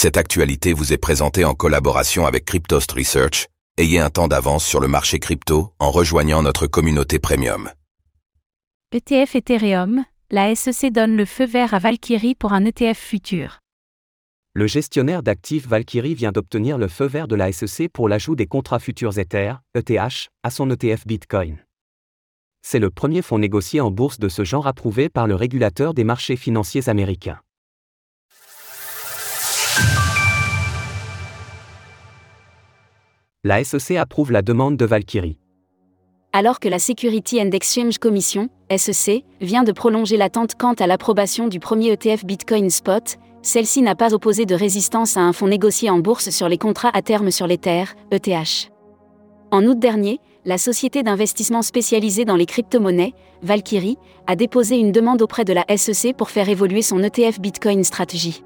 Cette actualité vous est présentée en collaboration avec Cryptost Research. Ayez un temps d'avance sur le marché crypto en rejoignant notre communauté premium. ETF Ethereum, la SEC donne le feu vert à Valkyrie pour un ETF futur. Le gestionnaire d'actifs Valkyrie vient d'obtenir le feu vert de la SEC pour l'ajout des contrats futurs Ether, ETH, à son ETF Bitcoin. C'est le premier fonds négocié en bourse de ce genre approuvé par le régulateur des marchés financiers américains. La SEC approuve la demande de Valkyrie. Alors que la Security and Exchange Commission, SEC, vient de prolonger l'attente quant à l'approbation du premier ETF Bitcoin Spot, celle-ci n'a pas opposé de résistance à un fonds négocié en bourse sur les contrats à terme sur les terres, ETH. En août dernier, la société d'investissement spécialisée dans les crypto-monnaies, Valkyrie, a déposé une demande auprès de la SEC pour faire évoluer son ETF Bitcoin Strategy.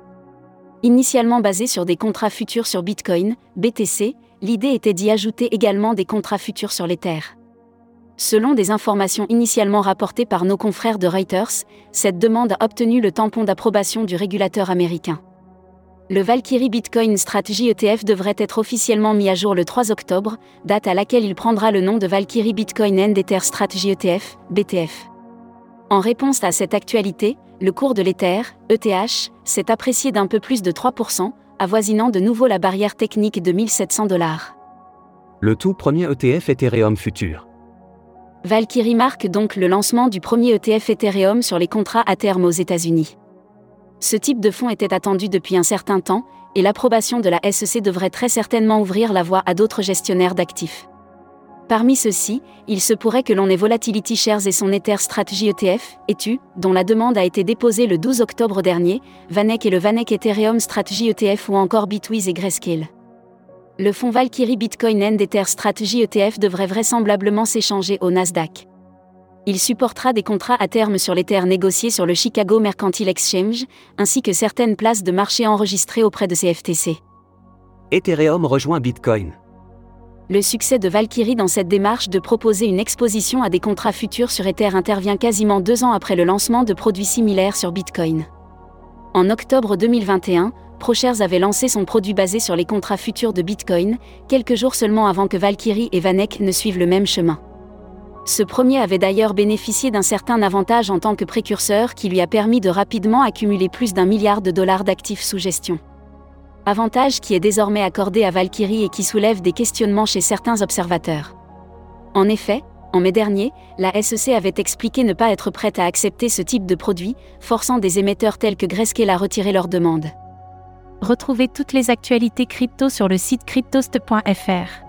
Initialement basé sur des contrats futurs sur Bitcoin, BTC, l'idée était d'y ajouter également des contrats futurs sur l'Ether. Selon des informations initialement rapportées par nos confrères de Reuters, cette demande a obtenu le tampon d'approbation du régulateur américain. Le Valkyrie Bitcoin Strategy ETF devrait être officiellement mis à jour le 3 octobre, date à laquelle il prendra le nom de Valkyrie Bitcoin and Ether Strategy ETF, BTF. En réponse à cette actualité, le cours de l'Ether, ETH, s'est apprécié d'un peu plus de 3%, avoisinant de nouveau la barrière technique de 1700 dollars. Le tout premier ETF Ethereum futur. Valkyrie marque donc le lancement du premier ETF Ethereum sur les contrats à terme aux États-Unis. Ce type de fonds était attendu depuis un certain temps, et l'approbation de la SEC devrait très certainement ouvrir la voie à d'autres gestionnaires d'actifs. Parmi ceux-ci, il se pourrait que l'on ait Volatility Shares et son Ether Strategy ETF, ETU, dont la demande a été déposée le 12 octobre dernier, Vanek et le Vanek Ethereum Strategy ETF ou encore Bitwiz et Grayscale. Le fonds Valkyrie Bitcoin and Ether Strategy ETF devrait vraisemblablement s'échanger au Nasdaq. Il supportera des contrats à terme sur les terres sur le Chicago Mercantile Exchange, ainsi que certaines places de marché enregistrées auprès de CFTC. Ethereum rejoint Bitcoin. Le succès de Valkyrie dans cette démarche de proposer une exposition à des contrats futurs sur Ether intervient quasiment deux ans après le lancement de produits similaires sur Bitcoin. En octobre 2021, ProShares avait lancé son produit basé sur les contrats futurs de Bitcoin, quelques jours seulement avant que Valkyrie et Vanek ne suivent le même chemin. Ce premier avait d'ailleurs bénéficié d'un certain avantage en tant que précurseur qui lui a permis de rapidement accumuler plus d'un milliard de dollars d'actifs sous gestion. Avantage qui est désormais accordé à Valkyrie et qui soulève des questionnements chez certains observateurs. En effet, en mai dernier, la SEC avait expliqué ne pas être prête à accepter ce type de produit, forçant des émetteurs tels que Grayscale à retirer leur demande. Retrouvez toutes les actualités crypto sur le site cryptost.fr.